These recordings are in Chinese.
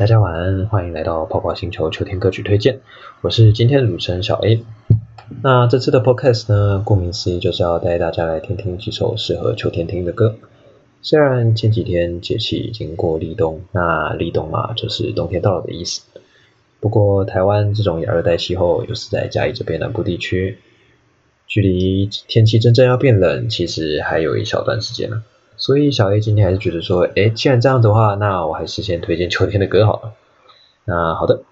大家晚安，欢迎来到泡泡星球秋天歌曲推荐。我是今天的主持人小 A。那这次的 Podcast 呢，顾名思义就是要带大家来听听几首适合秋天听的歌。虽然前几天节气已经过立冬，那立冬嘛，就是冬天到了的意思。不过台湾这种亚热带气候，又是在嘉义这边南部地区，距离天气真正要变冷，其实还有一小段时间呢。所以小 A 今天还是觉得说，诶，既然这样的话，那我还是先推荐秋天的歌好了。那好的，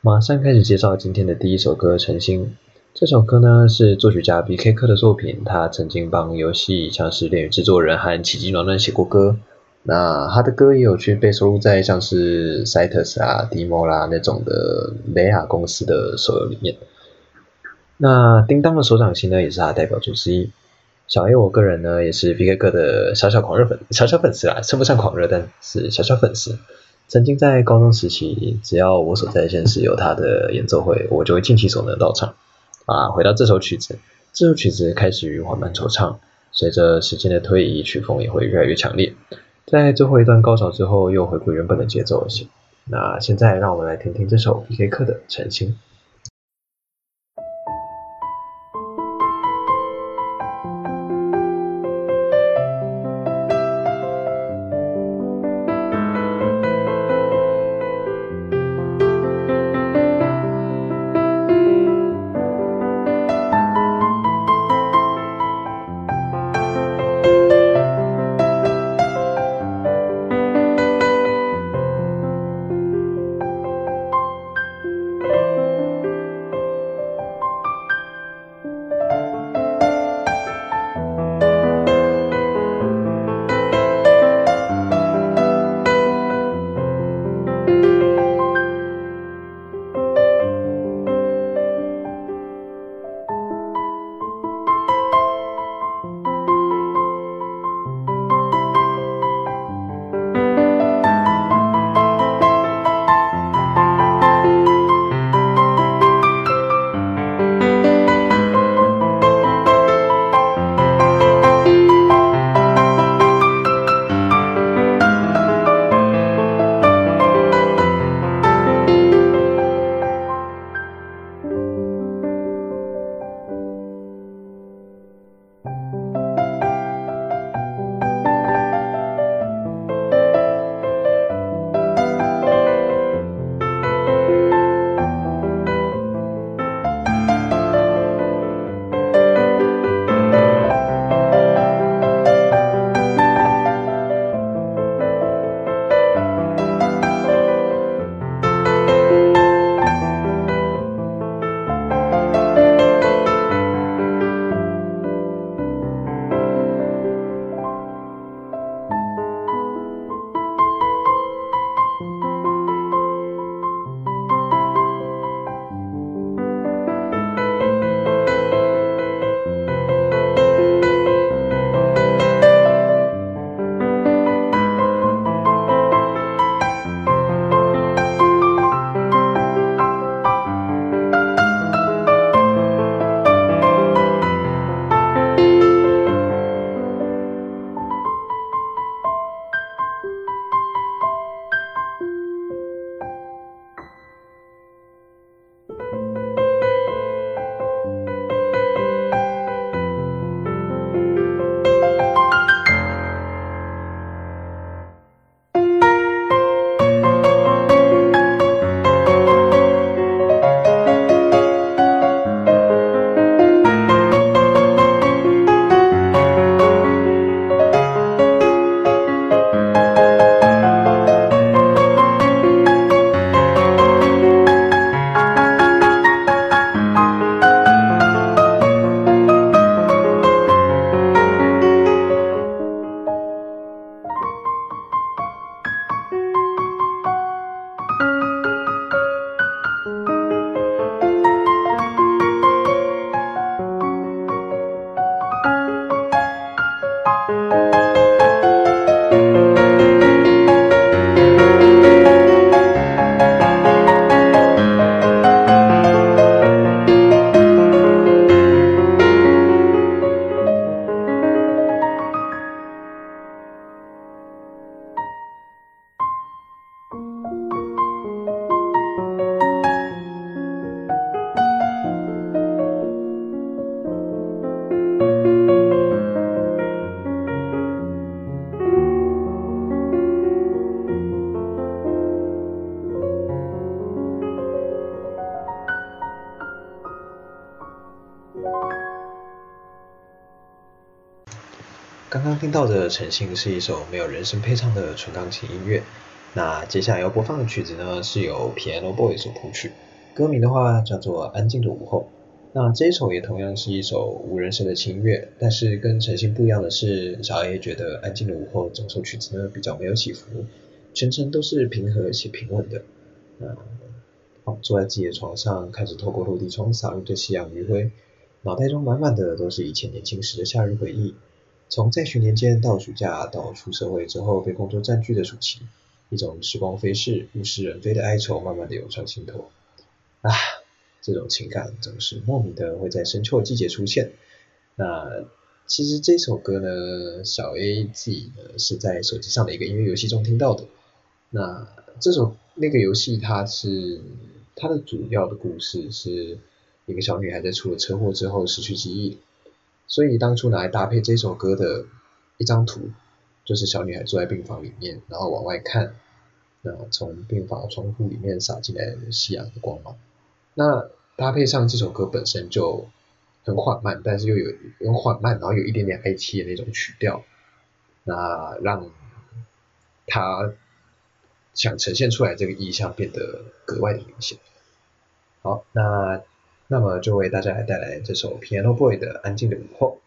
马上开始介绍今天的第一首歌《晨星》。这首歌呢是作曲家 BK 克的作品，他曾经帮游戏像是《恋与制作人》和《奇迹暖暖》写过歌。那他的歌也有去被收录在像是 Citus 啊、Demo 啦那种的雷亚公司的手游里面。那叮当的手掌心呢，也是他的代表作之一。小 A，我个人呢也是 BK 克的小小狂热粉，小小粉丝啦，称不上狂热，但是小小粉丝。曾经在高中时期，只要我所在县市有他的演奏会，我就会尽其所能到场。啊，回到这首曲子，这首曲子开始于缓慢惆怅，随着时间的推移，曲风也会越来越强烈。在最后一段高潮之后，又回归原本的节奏型。那现在让我们来听听这首 BK 克的《晨星》。的《诚信》是一首没有人声配唱的纯钢琴音乐。那接下来要播放的曲子呢，是由 Piano Boy 所谱曲，歌名的话叫做《安静的午后》。那这一首也同样是一首无人声的轻音乐，但是跟《诚信》不一样的是，小 A 觉得《安静的午后》整首曲子呢比较没有起伏，全程都是平和且平稳的。嗯好，坐在自己的床上，开始透过落地窗洒入的夕阳余晖，脑袋中满满的都是以前年轻时的夏日回忆。从在学年间到暑假，到出社会之后被工作占据的暑期。一种时光飞逝、物是人非的哀愁，慢慢的涌上心头。啊，这种情感总是莫名的会在深秋的季节出现。那其实这首歌呢，小 A 自己呢是在手机上的一个音乐游戏中听到的。那这首那个游戏，它是它的主要的故事是一个小女孩在出了车祸之后失去记忆，所以当初拿来搭配这首歌的一张图，就是小女孩坐在病房里面，然后往外看。那从病房窗户里面洒进来的夕阳的光芒，那搭配上这首歌本身就很缓慢，但是又有很缓慢，然后有一点点哀凄的那种曲调，那让他想呈现出来这个意象变得格外的明显。好，那那么就为大家来带来这首 Piano Boy 的《安静的午后》。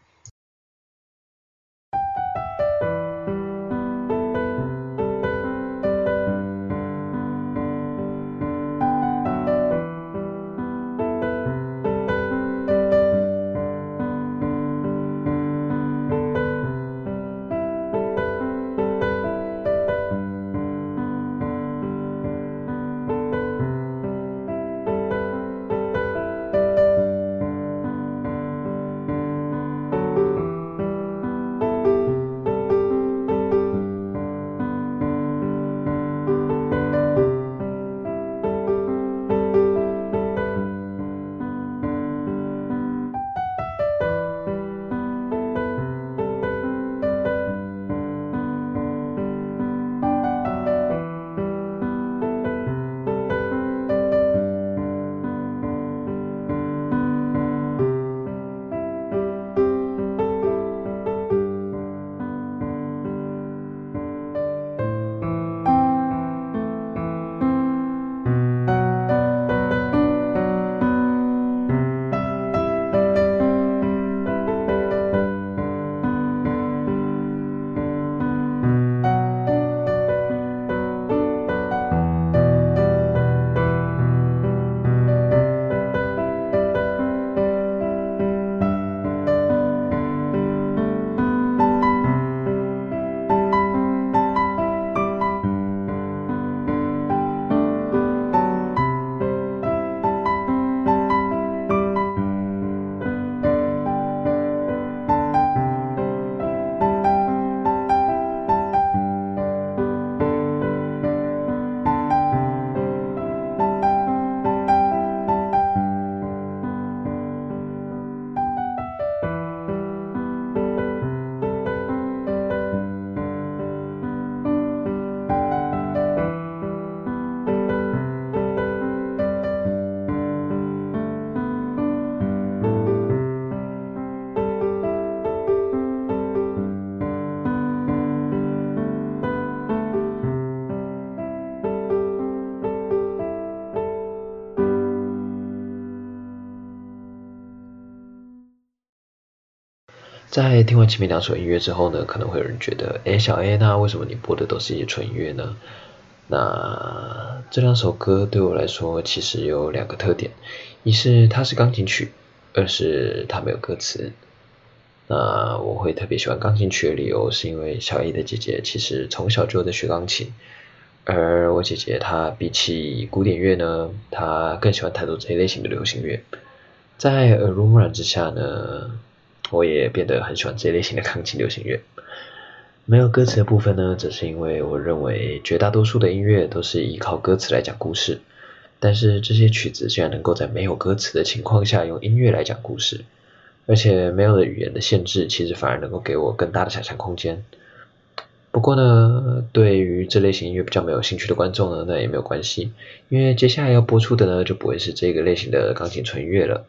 在听完前面两首音乐之后呢，可能会有人觉得，哎，小 A，那为什么你播的都是一些纯音乐呢？那这两首歌对我来说其实有两个特点，一是它是钢琴曲，二是它没有歌词。那我会特别喜欢钢琴曲的理由，是因为小 A 的姐姐其实从小就在学钢琴，而我姐姐她比起古典乐呢，她更喜欢弹奏这一类型的流行乐，在耳濡目染之下呢。我也变得很喜欢这类型的钢琴流行乐。没有歌词的部分呢，只是因为我认为绝大多数的音乐都是依靠歌词来讲故事，但是这些曲子竟然能够在没有歌词的情况下用音乐来讲故事，而且没有了语言的限制，其实反而能够给我更大的想象空间。不过呢，对于这类型音乐比较没有兴趣的观众呢，那也没有关系，因为接下来要播出的呢，就不会是这个类型的钢琴纯乐了。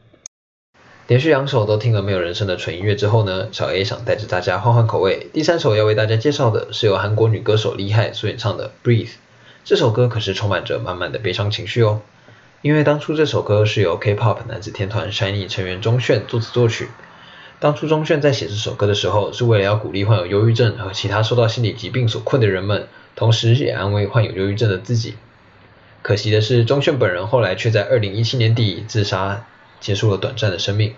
连续两首都听了没有人声的纯音乐之后呢，小 A 想带着大家换换口味。第三首要为大家介绍的是由韩国女歌手李海所演唱的《Breathe》。这首歌可是充满着满满的悲伤情绪哦。因为当初这首歌是由 K-pop 男子天团 SHINee 成员钟铉作词作曲。当初钟铉在写这首歌的时候，是为了要鼓励患有忧郁症和其他受到心理疾病所困的人们，同时也安慰患有忧郁症的自己。可惜的是，钟铉本人后来却在2017年底自杀。结束了短暂的生命，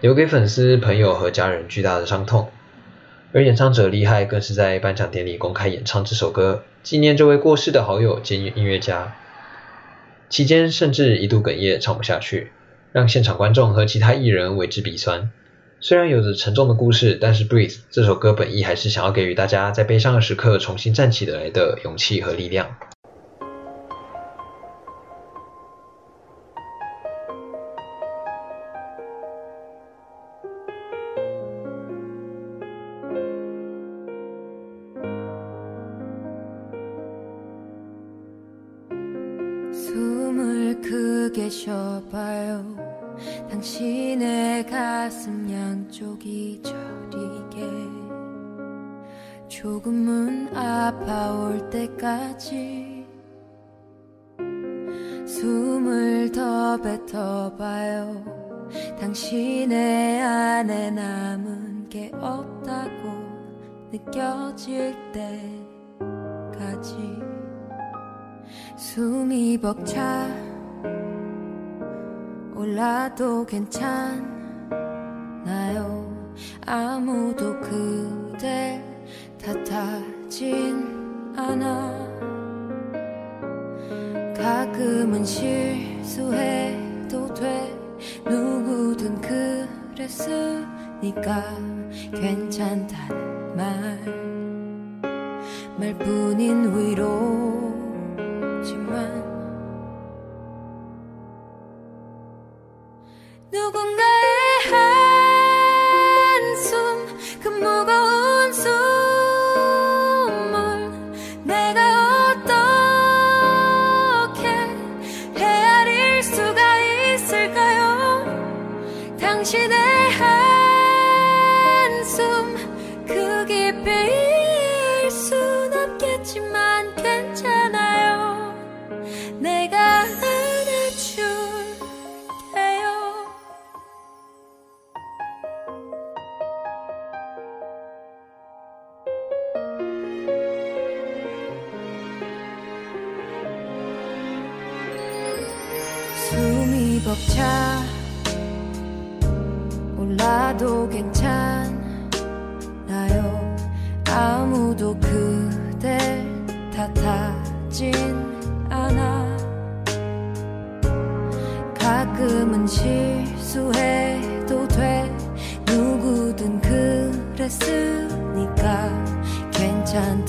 留给粉丝、朋友和家人巨大的伤痛。而演唱者厉害更是在颁奖典礼公开演唱这首歌，纪念这位过世的好友兼音乐家。期间甚至一度哽咽，唱不下去，让现场观众和其他艺人为之鼻酸。虽然有着沉重的故事，但是《Breathe》这首歌本意还是想要给予大家在悲伤的时刻重新站起来的勇气和力量。 마셔봐요. 당신의 가슴 양쪽이 저리게. 조금은 아파올 때까지 숨을 더 뱉어봐요. 당신의 안에 남은 게 없다고 느껴질 때까지 숨이 벅차 올라도 괜찮나요. 아무도 그댈 탓하진 않아. 가끔은 실수해도 돼. 누구든 그랬으니까 괜찮다는 말. 말뿐인 위로 벅차 올라도 괜찮나요. 아무도 그댈 탓하진 않아. 가끔은 실수해도 돼. 누구든 그랬으니까 괜찮다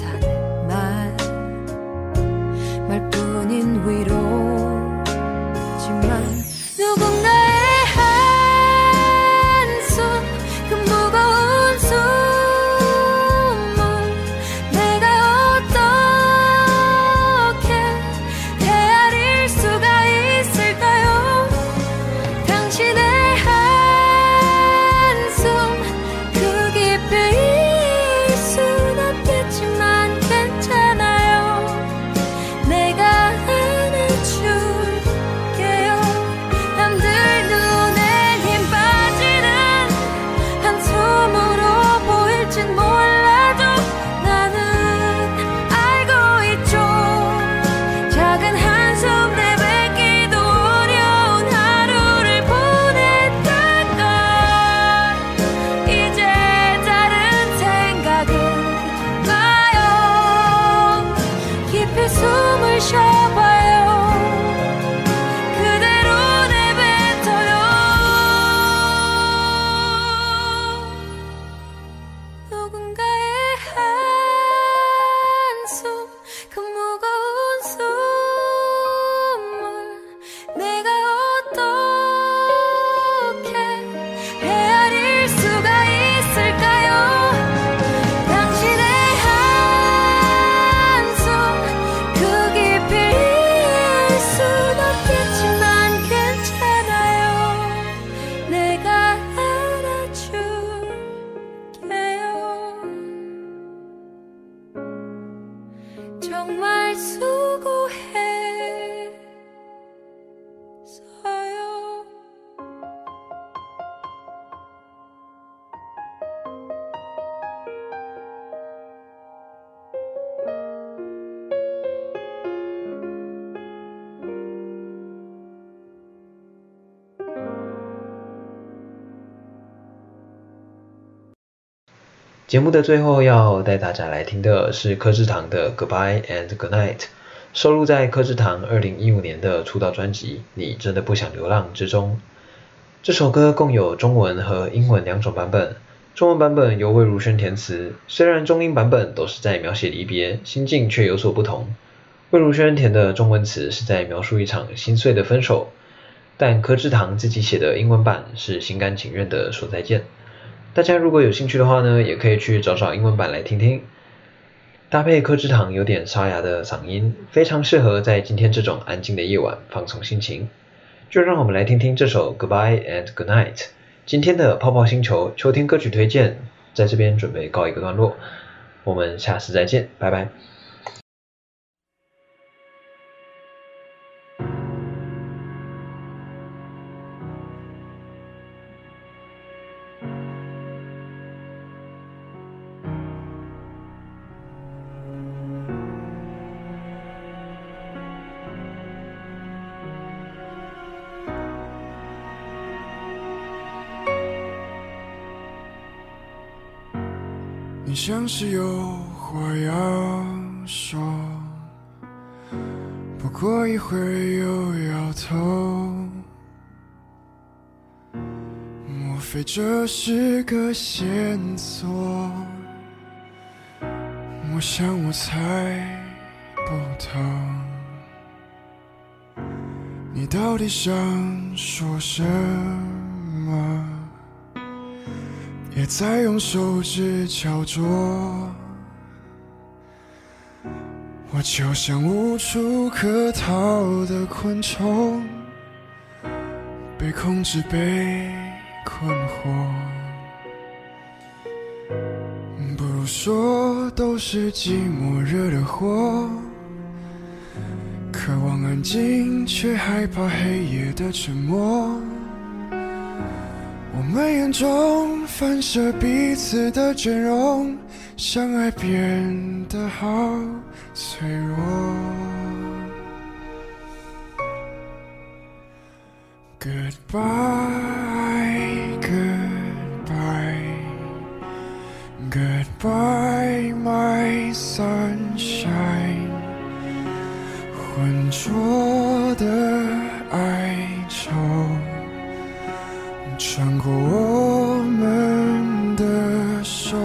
节目的最后要带大家来听的是柯智堂的《Goodbye and Good Night》，收录在柯智堂二零一五年的出道专辑《你真的不想流浪》之中。这首歌共有中文和英文两种版本，中文版本由魏如萱填词，虽然中英版本都是在描写离别，心境却有所不同。魏如萱填的中文词是在描述一场心碎的分手，但柯智堂自己写的英文版是心甘情愿的说再见。大家如果有兴趣的话呢，也可以去找找英文版来听听，搭配柯志堂有点沙哑的嗓音，非常适合在今天这种安静的夜晚放松心情。就让我们来听听这首 Goodbye and Good Night。今天的泡泡星球秋天歌曲推荐，在这边准备告一个段落。我们下次再见，拜拜。像是有话要说，不过一会儿又摇头。莫非这是个线索？我想我猜不透，你到底想说什么？也在用手指敲着，我就像无处可逃的昆虫，被控制，被困惑。不如说都是寂寞惹的祸，渴望安静，却害怕黑夜的沉默。我们眼中反射彼此的倦容，相爱变得好脆弱。Goodbye, goodbye, goodbye, my sunshine。浑浊的过我们的手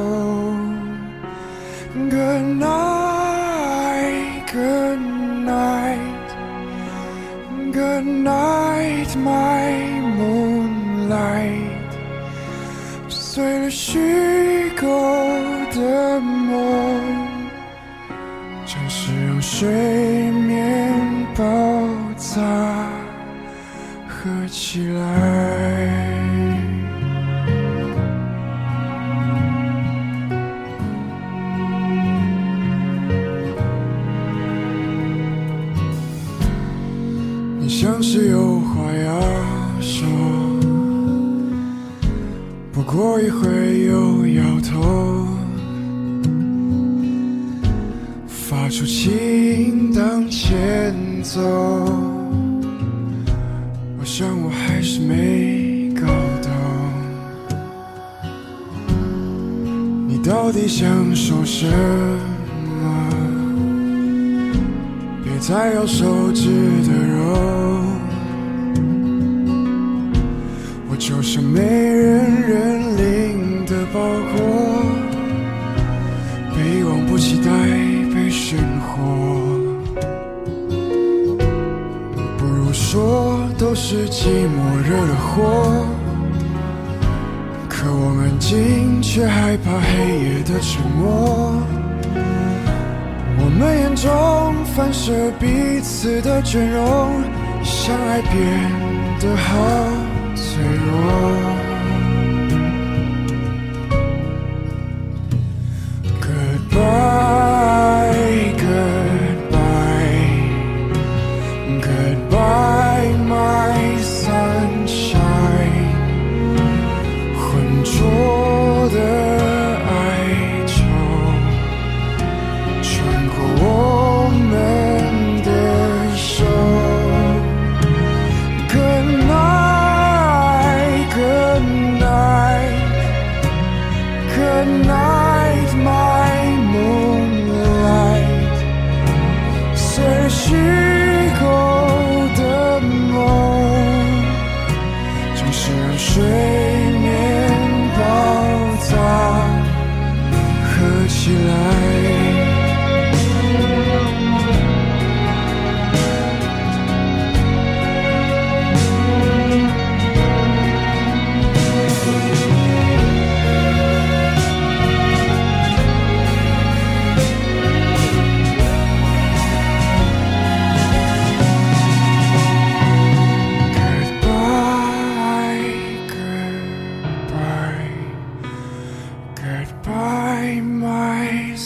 ，Good night, Good night, Good night, my moonlight。碎了虚构的梦，暂时让睡眠爆炸，合起来。过一会又摇头，发出情当前奏。我想我还是没搞懂，你到底想说什么？别再咬手指的肉。我就像没是寂寞惹的祸，渴望安静却害怕黑夜的沉默，我们眼中反射彼此的倦容，相爱变得好。脆弱。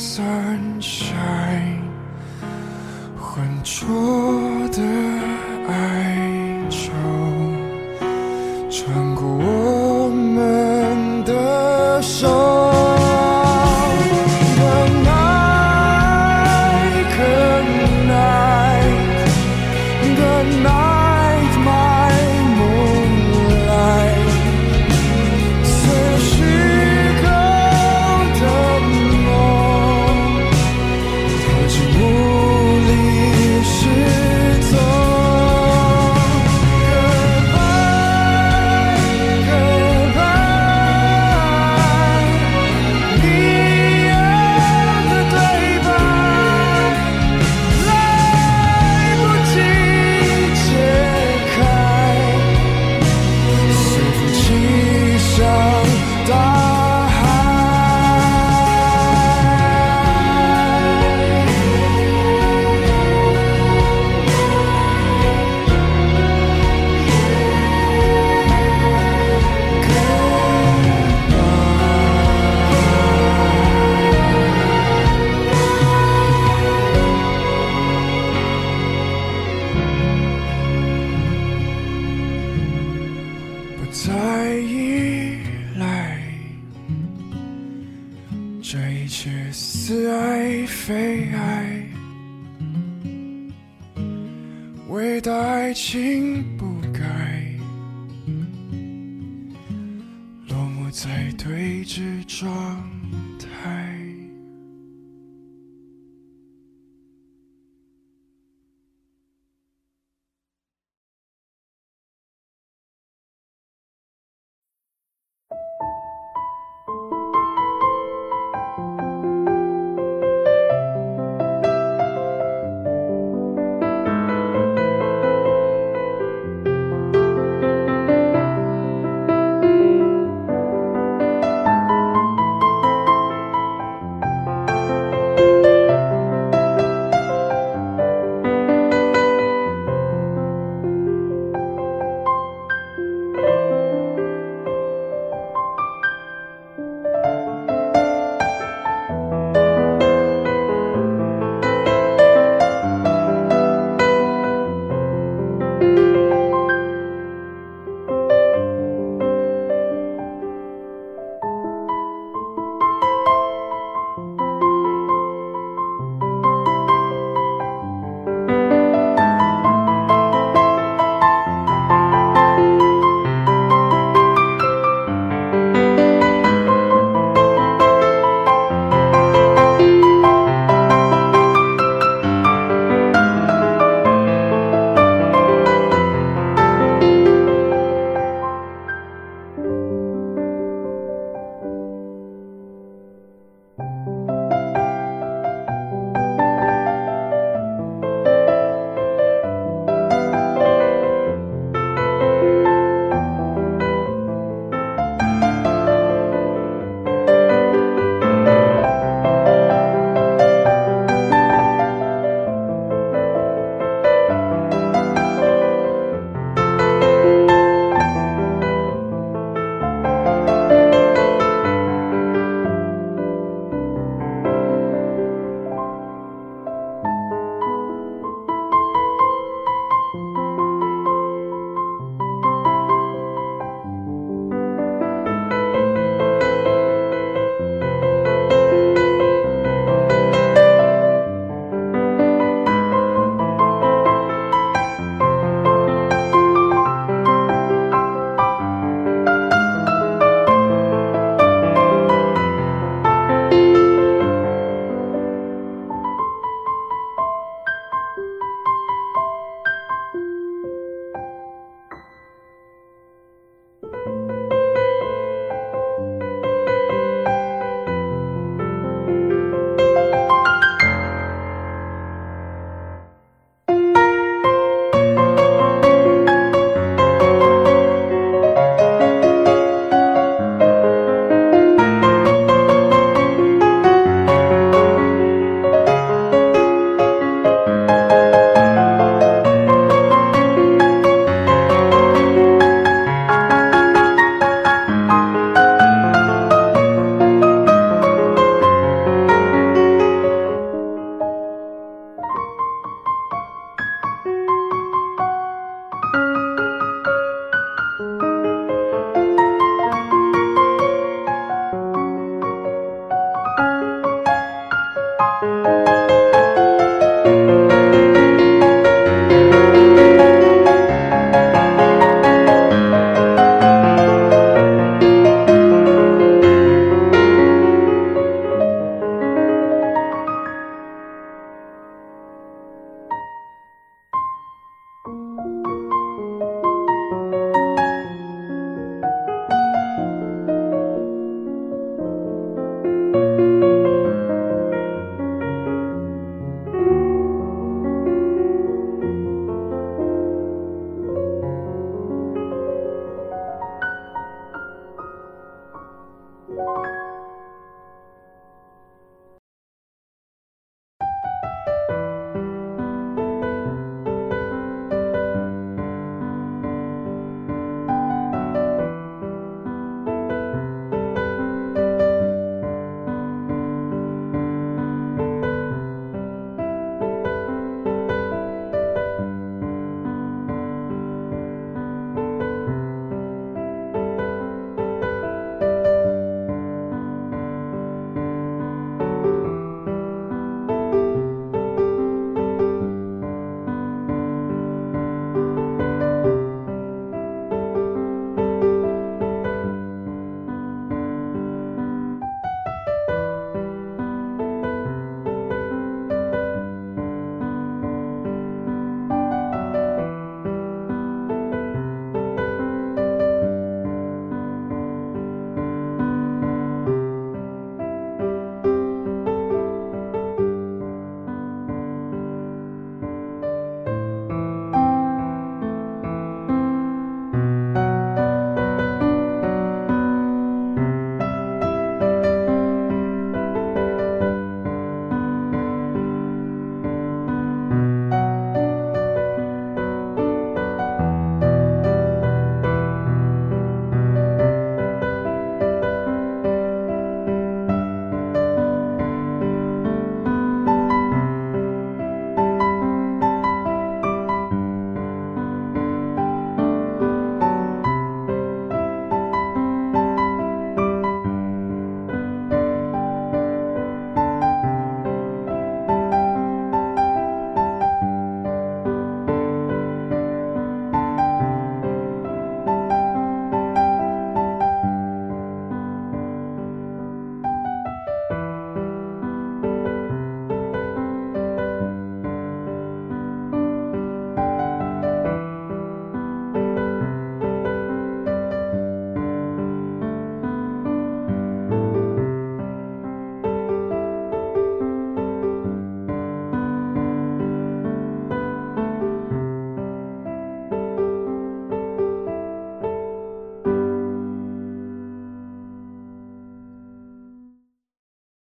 sunshine 浑浊的